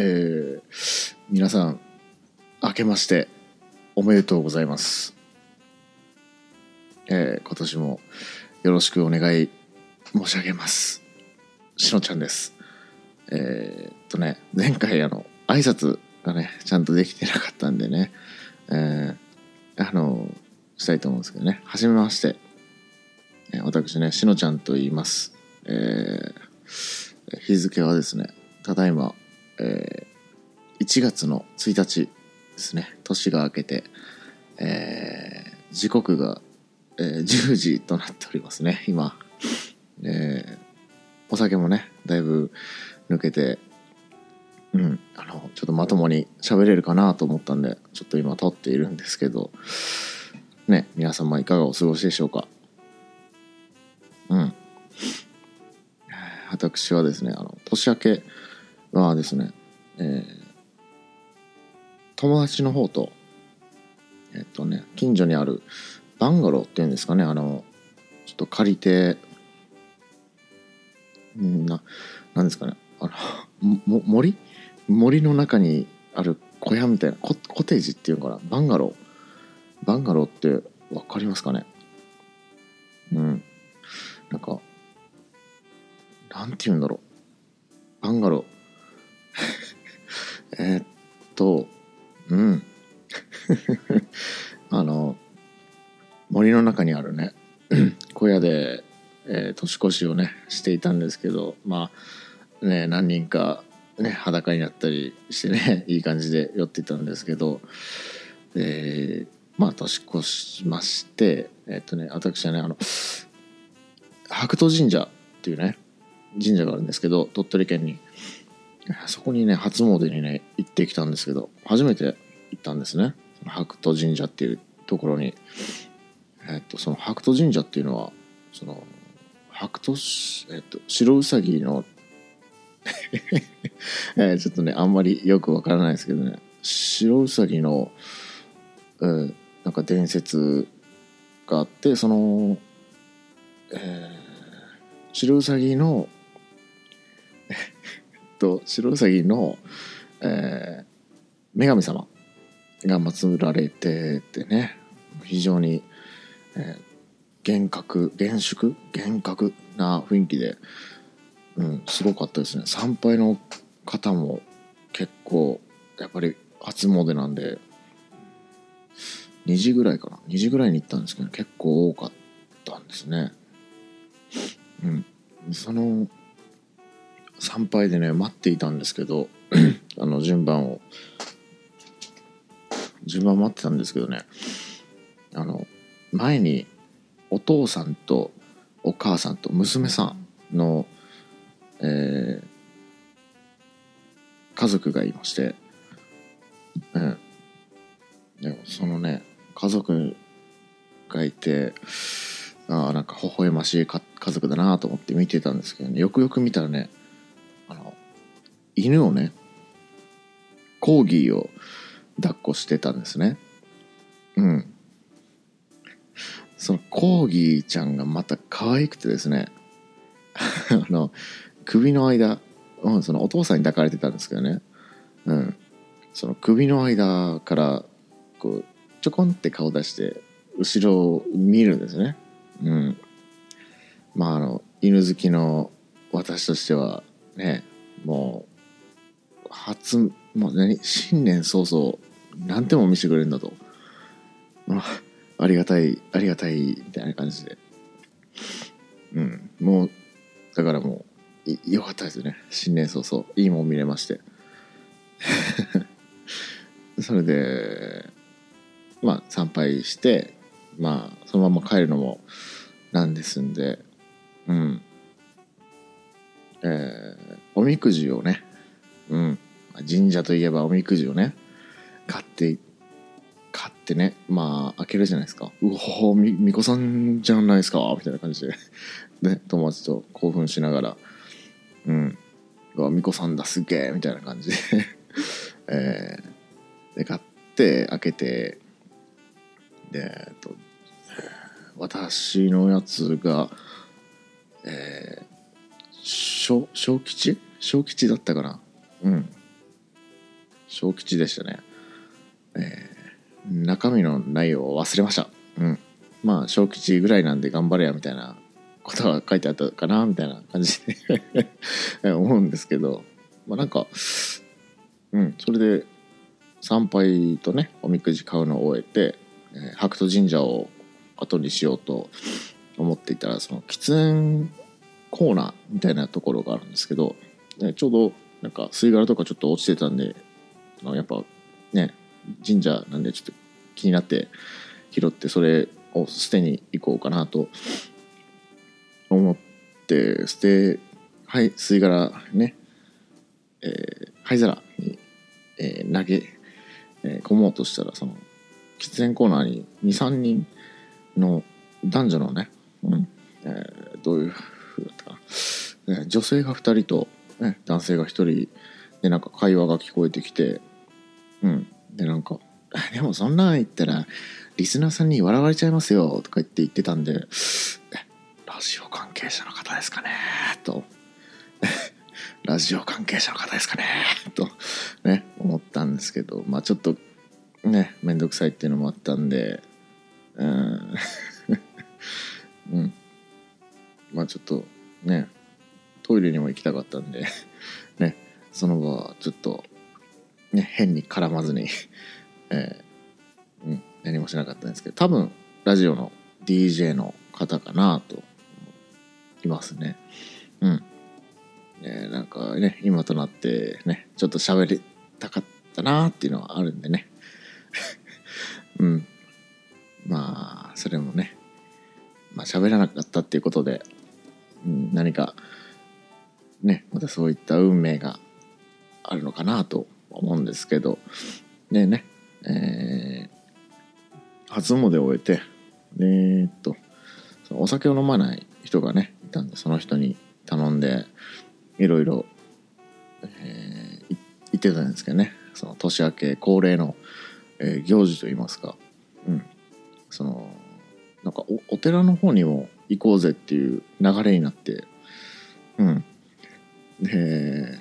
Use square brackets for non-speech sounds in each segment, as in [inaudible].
えー、皆さん、明けましておめでとうございます。えー、今年もよろしくお願い申し上げます。しのちゃんです。えー、っとね、前回あの、挨拶がね、ちゃんとできてなかったんでね、えー、あの、したいと思うんですけどね、はじめまして。えー、私ね、しのちゃんと言います。えー、日付はですね、ただいま、えー、1月の1日ですね、年が明けて、えー、時刻が、えー、10時となっておりますね、今。えー、お酒もね、だいぶ抜けて、うん、あの、ちょっとまともに喋れるかなと思ったんで、ちょっと今撮っているんですけど、ね、皆様いかがお過ごしでしょうか。うん。私はですね、あの、年明けはですね、えー、友達の方と、えっとね、近所にあるバンガローっていうんですかね、あの、ちょっと借りて、んな、なんですかね、あの、も森？森の中にある小屋みたいなコ、コテージっていうかな、バンガロー。バンガローってわかりますかね？うん。なんか、なんて言うんだろう。バンガロー。森の中にあるね、[clears throat] 小屋で、えー、年越しをね、していたんですけど、まあ、ね、何人か、ね、裸になったりしてね、[laughs] いい感じで寄っていたんですけど、えー、まあ、年越しまして、えっとね、私はね、あの、白兎神社っていうね、神社があるんですけど、鳥取県に。そこにね、初詣にね、行ってきたんですけど、初めて行ったんですね。白兎神社っていうところに。その白兎神社っていうのは、その、白兎、えっと、白うさぎの [laughs] え、ちょっとね、あんまりよくわからないですけどね、白うさぎの、えー、なんか伝説があって、その、えー、白うさぎのと白うさぎの、えー、女神様が祀られててね非常に、えー、厳格厳粛？厳格な雰囲気で、うん、すごかったですね。参拝の方も結構やっぱり初詣なんで2時ぐらいかな？2時ぐらいに行ったんですけど結構多かったんですね。うん。その参拝でね待っていたんですけど [clears throat] あの順番を順番待ってたんですけどねあの前にお父さんとお母さんと娘さんの、えー、家族がいまして、うん、でもそのね家族がいてあなんか微笑ましい家族だなと思って見てたんですけどねよくよく見たらねあの犬をねコーギーを抱っこしてたんですね。うん。コーギーちゃんがまた可愛くてですね。[laughs] あの首の間、うん、そのお父さんに抱かれてたんですけどね。うん。その首の間からこうちょこんって顔出して後ろを見るんですね。うん。まああの犬好きの私としてはねもう初もう何新年早々何点も見せてくれるんだと、あ、りがたいありがたいみたいな感じで。うん。もうだからもうよかったですね。新年早々。いいもん見れまして。[laughs] それでまあ参拝してまあそのまま帰るのもなんですんで。うん。えー、おみくじをねうん。神社といえばおみくじをね買って買ってねまあ開けるじゃないですか。うおみみこさんじゃないですかみたいな感じで。[laughs] ね友達と興奮しながら。うん。うわみこさんだすげえみたいな感じで。[laughs] えー、で買って開けて。で、えっと、私のやつが、えー、小、小吉？小吉だったかな？うん。小吉でしたね。えー、中身の内容を忘れました。うん。まあ、小吉ぐらいなんで頑張れや、みたいなことが書いてあったかな、みたいな感じで [laughs] 思うんですけど、まあなんか、うん、それで参拝とね、おみくじ買うのを終えて、えー、白兎神社を後にしようと思っていたら、その喫煙コーナーみたいなところがあるんですけど、ね、ちょうどなんか吸い殻とかちょっと落ちてたんで、あのやっぱね、神社なんでちょっと気になって拾ってそれを捨てに行こうかなと思って捨て、はい、吸い殻ね、えー、灰皿に、えー、投げ、えー、込もうとしたら、その、喫煙コーナーに2、3人の男女のね、うん、えー、どういう風だったかな、えー、女性が2人と、ね、男性が1人でなんか会話が聞こえてきて、うん、でなんか、[laughs] でもそんなん言ったら、リスナーさんに笑われちゃいますよ、とか言って言ってたんで、ラジオ関係者の方ですかね、と。[laughs] ラジオ関係者の方ですかね、と、ね、思ったんですけど、まあちょっと、ね、めんどくさいっていうのもあったんで、うん、[laughs] うん。まあちょっと、ね、トイレにも行きたかったんで、ね、その後はちょっと、ね、変に絡まずに [laughs] えー、うん、何もしなかったんですけど、多分、ラジオの DJ の方かなといますね。うん。えなんかね、今となってね、ちょっと喋りたかったなっていうのはあるんでね。[laughs] うん。まあ、それもね、まあ喋らなかったっていうことで、うん、何か、ね、またそういった運命があるのかなと思うんですけど、ねね、えー、初詣を終えて、えー、っと、お酒を飲まない人がね、いたんで、その人に頼んで、いろいろ、えー、言ってたんですけどね、その年明け恒例の、えー、行事といいますか、うん、その、なんかおお寺の方にも行こうぜっていう流れになって、うん。で、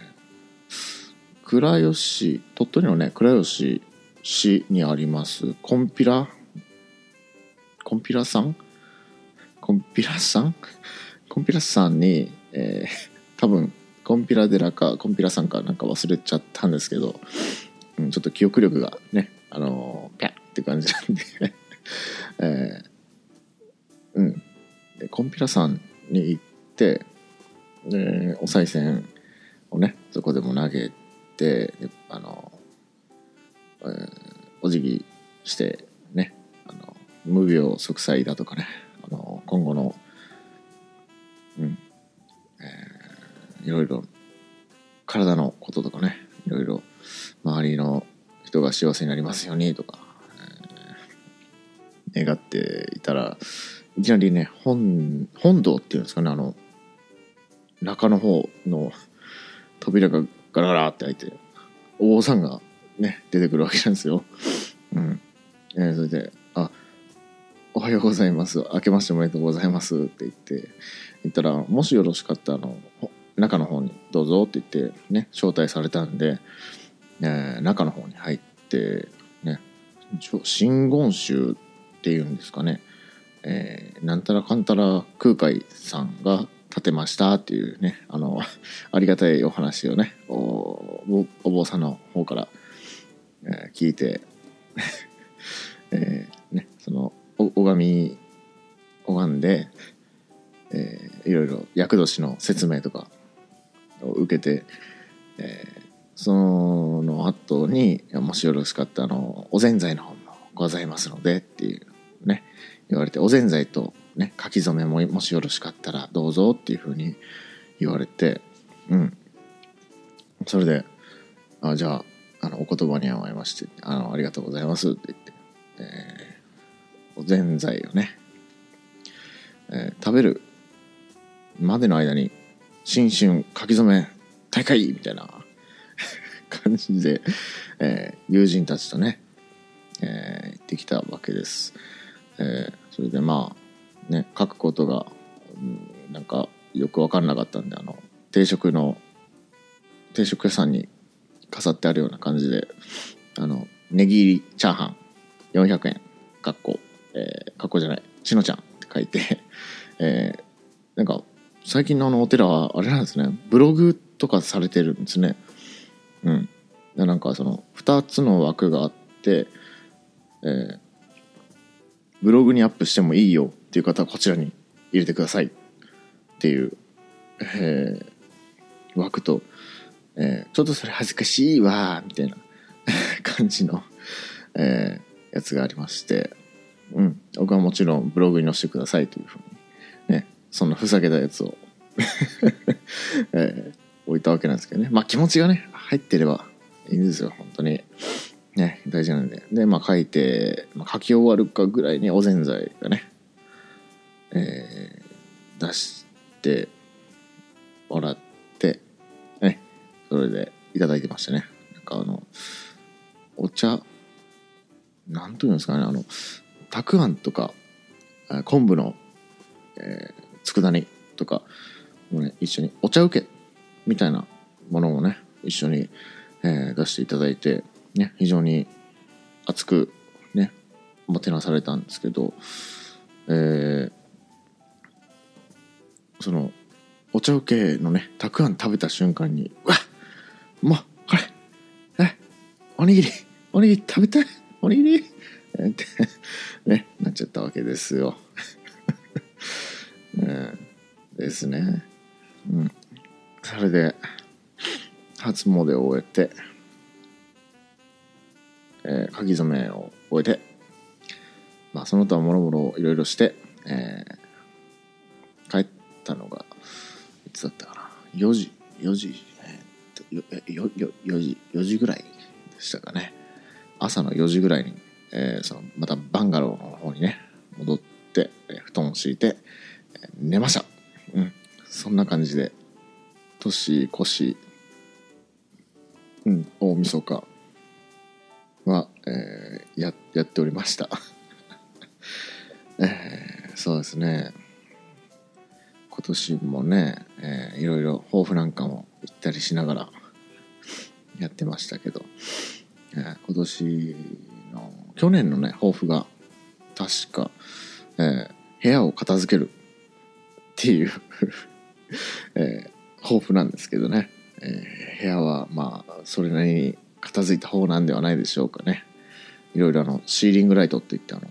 倉吉、鳥取のね、倉吉市にあります、コンピラ、コンピラさん？コンピラさん？コンピラさんに、えー、多分、コンピラ寺か、コンピラさんかなんか忘れちゃったんですけど、うん、ちょっと記憶力がね、あのー、ピャッって感じなんで [laughs] えー、うん。で、コンピラさんに行って、で、お賽銭をね、そこでも投げて、あの、えー、お辞儀してね、あの、無病息災だとかね、あの、今後のうん。えー、いろいろ、体のこととかね、いろいろ、周りの人が幸せになりますようにとか、えー、願っていたら、いきなりね、本、本堂っていうんですかね、あの、中の方の扉がガラガラって開いて、お坊さんがね、出てくるわけなんですよ。うん。えー、それで、あ、おはようございます。明けましておめでとうございます。って言って、言ったら、もしよろしかったら、あの、中の方にどうぞって言って、ね、招待されたんで、えー、中の方に入って、ね、真言宗っていうんですかね、えー、なんたらかんたら空海さんが建てましたっていうね、あの、ありがたいお話をね、お坊さんの方から、えー、聞いて、[laughs] えー、ね、その、拝み、拝んで、えー、いろいろ厄年の説明とかを受けて、えー、その後にもしよろしかったらのおぜんざいの方もございますのでっていうね言われておぜんざいと、ね、書き初めももしよろしかったらどうぞっていうふうに言われてうんそれであじゃああのお言葉に甘えましてあのありがとうございますって言って、えー、おぜんざいをね、えー、食べるまでの間に新春書き初め大会みたいな [laughs] 感じで、えー、友人たちとね、えー、行ってきたわけです。えー、それでまあね書くことが、うん、なんかよく分かんなかったんであの定食の定食屋さんに飾ってあるような感じであのネギ入りチャーハン400円かっこえー、かっこじゃないしのちゃんって書いて [laughs] えー、なんか最近のあのお寺はあれなんですねブログとかされてるんですね。うん。でなんかその2つの枠があって、えー、ブログにアップしてもいいよっていう方はこちらに入れてください。っていう、えー、枠と、えー、ちょっとそれ恥ずかしいわみたいな [laughs] 感じの、えー、やつがありまして、うん、僕はもちろんブログに載せてくださいというふうに、ね、そんなふざけたやつを [laughs] えー、置いたわけなんですけどね。まあ気持ちがね入ってればいいんですよ本当に。ね大事なんで。でまあ書いて、まあ、書き終わるかぐらいにおぜんざいがねえー、出してもらってねそれでいただいてましたね。なんかあのお茶なんというんですかねあのたくあんとか昆布の、えー、佃煮とかもね一緒にお茶受けみたいなものもね一緒に、えー、出していただいて、ね、非常に熱くねもてなされたんですけど、えー、そのお茶受けのねたくあん食べた瞬間にうわもうこれえおにぎりおにぎり食べたいおにぎりって [laughs] ねなっちゃったわけですよ、[laughs] うん、ですね。うん。それで初詣を終えて、えー、書き初めを終えてまあその他もろもろいろいろして、4時4時えー、っとよよ4時4時ぐらいでしたかね。朝の4時ぐらいに、えー、そのまたバンガローの方にね戻って、えー、布団を敷いて、えー、寝ました。うん。そんな感じで年越しうん大晦日は、えー、ややっておりました。[laughs] えー、そうですね。今年もね、えー、いろいろ抱負なんかも行ったりしながらやってましたけど、えー、今年の去年のね抱負が確か、えー、部屋を片付けるっていうえー、抱負なんですけどね、えー、部屋はまあそれなりに片付いた方なんではないでしょうかね。いろいろあのシーリングライトっていってあの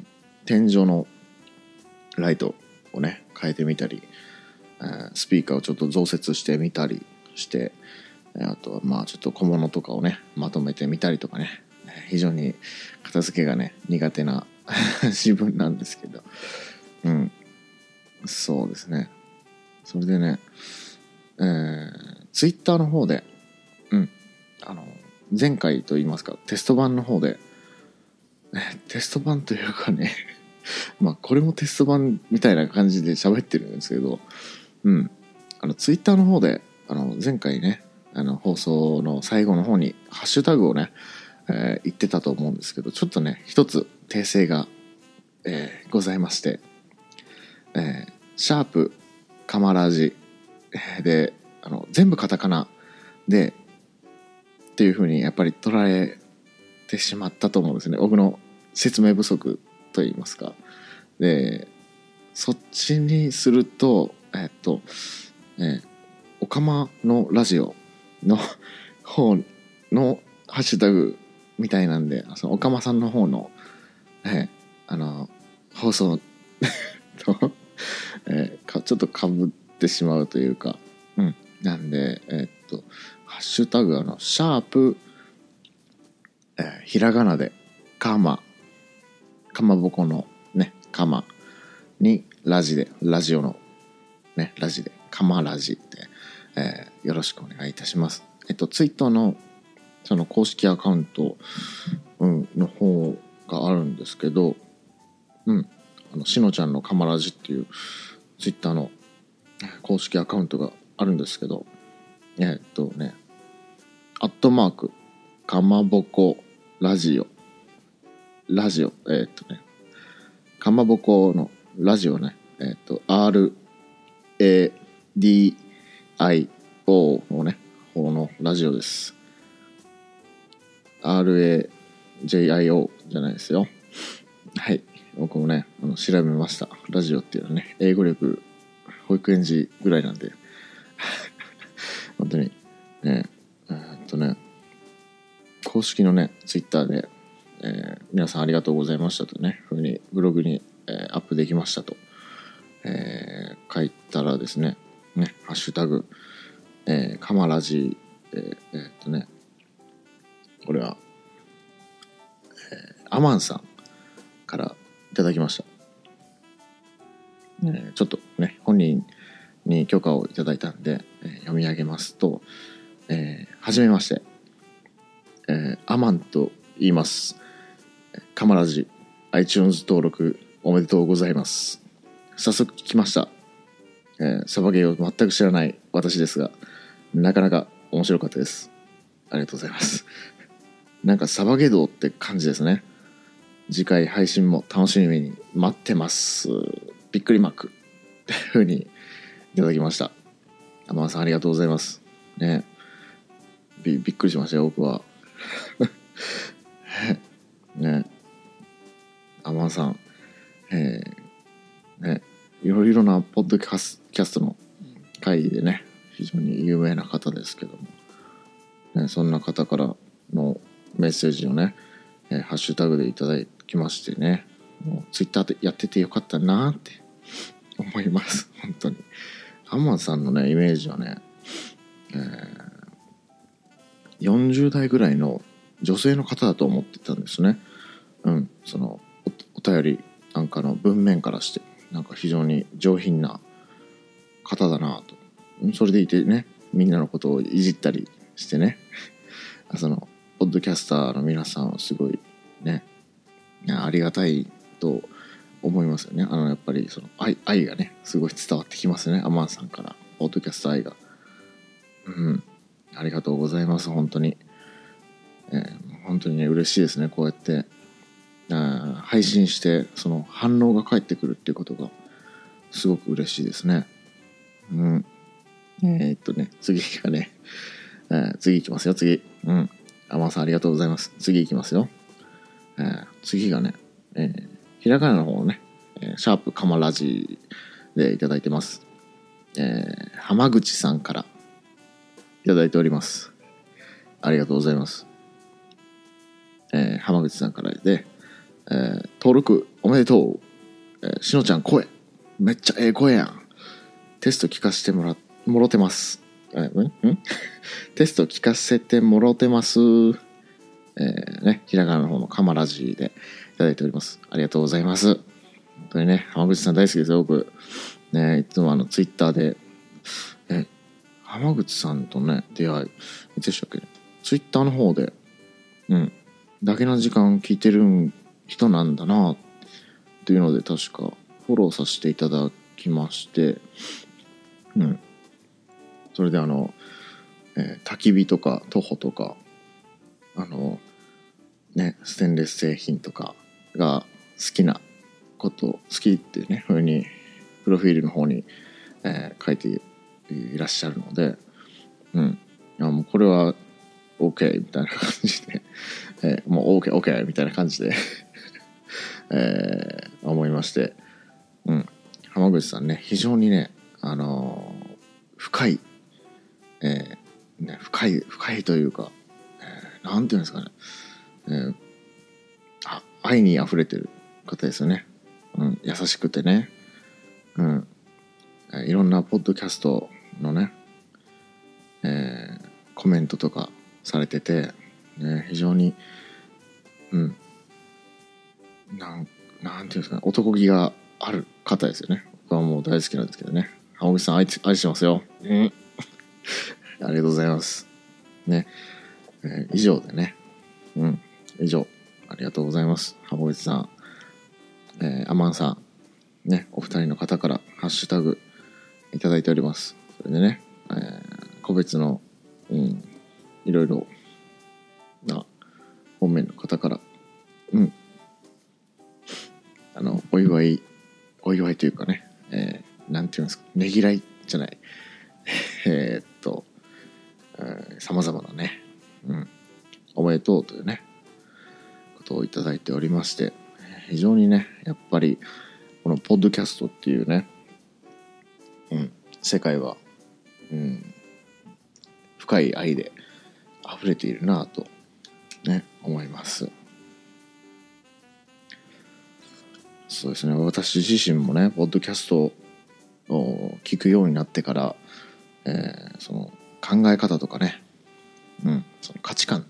天井のライトをね変えてみたりえスピーカーをちょっと増設してみたりしてあとはまあちょっと小物とかをねまとめてみたりとかね。非常に片付けがね苦手な [laughs] 自分なんですけど。うん。そうですね。それでねえー、ツイッターの方でうん。あの前回と言いますかテスト版の方でテスト版というかね [laughs] まあこれもテスト版みたいな感じで喋ってるんですけどうん。あの、ツイッターの方で、あの、前回ね、あの、放送の最後の方に、ハッシュタグをね、えー、言ってたと思うんですけど、ちょっとね、一つ訂正が、えー、ございまして、えー、シャープ、カマラジ、で、あの、全部カタカナで、っていうふうにやっぱり捉えてしまったと思うんですね。僕の説明不足と言いますか。で、そっちにすると、えっと、えー、おかまのラジオの [laughs] 方のハッシュタグみたいなんで、そのおかまさんの方の、えー、あの、放送 [laughs] とえー、かちょっとかぶってしまうというか、うん。なんで、えー、っと、ハッシュタグ、あの、シャープ、えー、ひらがなで、かま、かまぼこのね、かまに、ラジで、ラジオのね、ラジで、カマラジで、えー、よろしくお願いいたします。えっと、ツイッターの、その公式アカウント、うん、の方があるんですけど、うん、あの、しのちゃんのカマラジっていうツイッターの公式アカウントがあるんですけど、えっとね、アットマーク、かまぼこラジオ、ラジオ、えっとね、かまぼこのラジオね、えっと、R ADIO のね、方のラジオです。RAJIO じゃないですよ。はい。僕もね、あの調べました。ラジオっていうのはね、英語力、保育園児ぐらいなんで、[laughs] 本当に、ね、えーっとね、公式のね、ツイッターで、えー皆さんありがとうございましたとね、ふうにブログに、えーアップできましたと、えー書いたらですね、ね、ハッシュタグ、えー、カマラジ、えーえーっとね、これは、えーアマンさんからいただきました。えーちょっとね、本人に許可をいただいたんで、えー読み上げますと、えーはじめまして、えーアマンと言います。カマラジ iTunes 登録おめでとうございます。早速聞きました。えーサバゲーを全く知らない私ですが、なかなか面白かったです。ありがとうございます。[laughs] なんかサバゲ道って感じですね。次回配信も楽しみに待ってます。びっくりマーク。っていう風にいただきました。天野さんありがとうございます。ね。びびっくりしましたよ、僕は。[laughs] ね。天野さん、えー、ね、いろいろなポッドキャスキャストの会でね、非常に有名な方ですけども、ね、そんな方からのメッセージをね、えーハッシュタグでいただきましてね、もうツイッターでやっててよかったなって思います、[laughs] 本当に。アンマンさんのね、イメージはね、えー40代ぐらいの女性の方だと思ってたんですね。うん、そのおお便りなんかの文面からして、なんか非常に上品な方だなと。それでいてね、みんなのことをいじったりしてね、[laughs] その、ポッドキャスターの皆さんはすごいね、ありがたいと思いますよね。あの、やっぱりその愛、愛がね、すごい伝わってきますね。アマンさんから、ポッドキャスト愛が。うん。ありがとうございます、本当に。えー本当にね、嬉しいですね、こうやって、配信して、その反応が返ってくるっていうことが、すごく嬉しいですね。うん。えーっとね、次がね、えー次いきますよ、次。うん。アマンさんありがとうございます。次いきますよ。えー次がね、えーひらがなの方ね、えーシャープカマラジでいただいてます。えー浜口さんからいただいております。ありがとうございます。えー浜口さんからで、えー登録おめでとう。えーしのちゃん声。めっちゃええ声やん。テスト聞かせてもら、もろてます。えーん？ん？[laughs] テスト聞かせてもろてます。えーね、ひらがなの方のカマラジーでいただいております。ありがとうございます。本当にね、浜口さん大好きですよ、僕。ね、いつもあの、ツイッターで、え、浜口さんとね、出会い、いつでしたっけ？ツイッターの方で、うん、だけの時間聞いてるん人なんだな、っていうので、確か、フォローさせていただきまして、うん。それであの、えー焚き火とか徒歩とかあのねステンレス製品とかが好きなこと好きっていうねふうにプロフィールの方に、えー書いていらっしゃるのでうんいやもうこれは OK みたいな感じで、えーもう OKOK、OK みたいな感じでえー思いまして。うん。浜口さんね非常にねあのー深いえーね、深い深いというか、えーなんていうんですかね、えーあ愛にあふれてる方ですよね、うん、優しくてね、うん。えーいろんなポッドキャストのね、えーコメントとかされてて、ね、非常にうんなんなんていうんですかね男気がある方ですよね僕はもう大好きなんですけどね浜口さん愛愛してますよ、うん [laughs] ありがとうございます。ね。えー以上でね。うん。以上。ありがとうございます。浜口さん。えーアマンさん。ね。お二人の方からハッシュタグいただいております。それでね、えー個別の、うん、いろいろな方面の方から、お祝い、お祝いというかね、えーていうんですか、ねぎらいじゃない。[laughs] えっと、さまざまなね、うん、おめでとうというね、トをいただいておりまして非常にねやっぱりこのポッドキャストっていうね、うん、世界は、うん、深い愛で溢れているなとね思いますそうですね。私自身もねポッドキャストを聞くようになってから、えー、その考え方とかね、うん、その価値観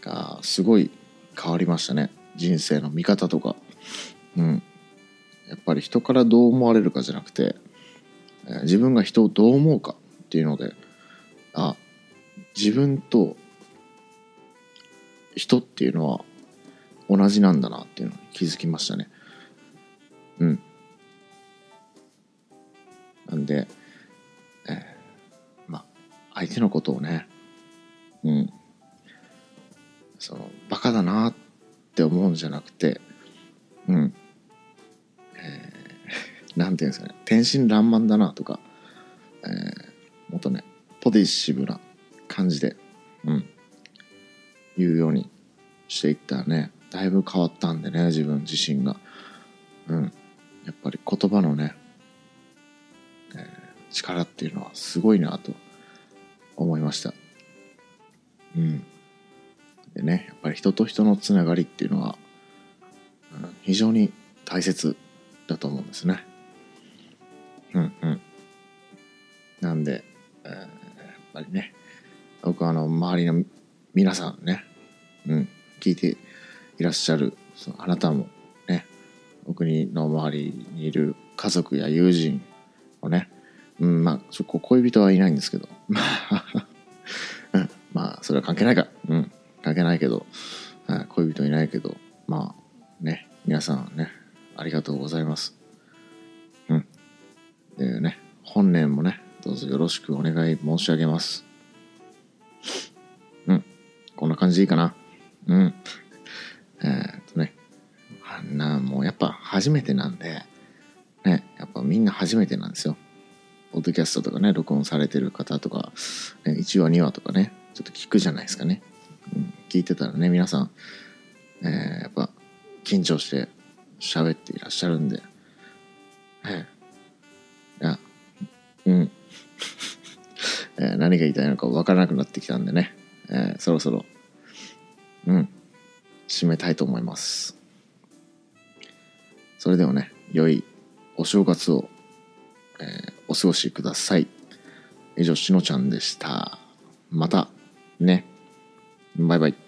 がすごい変わりましたね。人生の見方とか、うん、やっぱり人からどう思われるかじゃなくて、えー、自分が人をどう思うかっていうのであ自分と人っていうのは同じなんだなっていうのに気づきましたね。うん。なんで、えー、まあ相手のことをねうん。そのバカだなって思うんじゃなくてうん。えー、[laughs] なんていうんですかね。天真爛漫だなとか、えー、もっとねポジシブな感じでうん。言うようにしていったらねだいぶ変わったんでね自分自身が。うん。やっぱり言葉のね、えー、力っていうのはすごいなと思いました。うん。でねやっぱり人と人のつながりっていうのは、うん、非常に大切だと思うんですね。うんうん。なんで、えー、やっぱりね僕はあの周りの皆さんね、うん、聞いていらっしゃるそのあなたも僕の周りにいる家族や友人をね、うん、まあそこ恋人はいないんですけど。[laughs] まあ、それは関係ないか。うん関係ないけど、恋人いないけど。まあね皆さんねありがとうございます。うん。でね本年もねどうぞよろしくお願い申し上げます。うんこんな感じでいいかな。うん。初めてなんで、ね、やっぱみんな初めてなんですよ。ポッドキャストとかね、録音されてる方とか、ね、1話2話とかね、ちょっと聞くじゃないですかね。うん、聞いてたらね、皆さん、えー、やっぱ緊張して喋っていらっしゃるんで、えー、いや、うん。[laughs] えー、何が言いたいのか分からなくなってきたんでね、えー、そろそろうん、締めたいと思います。それではね、良いお正月を、えー、お過ごしください。以上、しのちゃんでした。また、ね。バイバイ。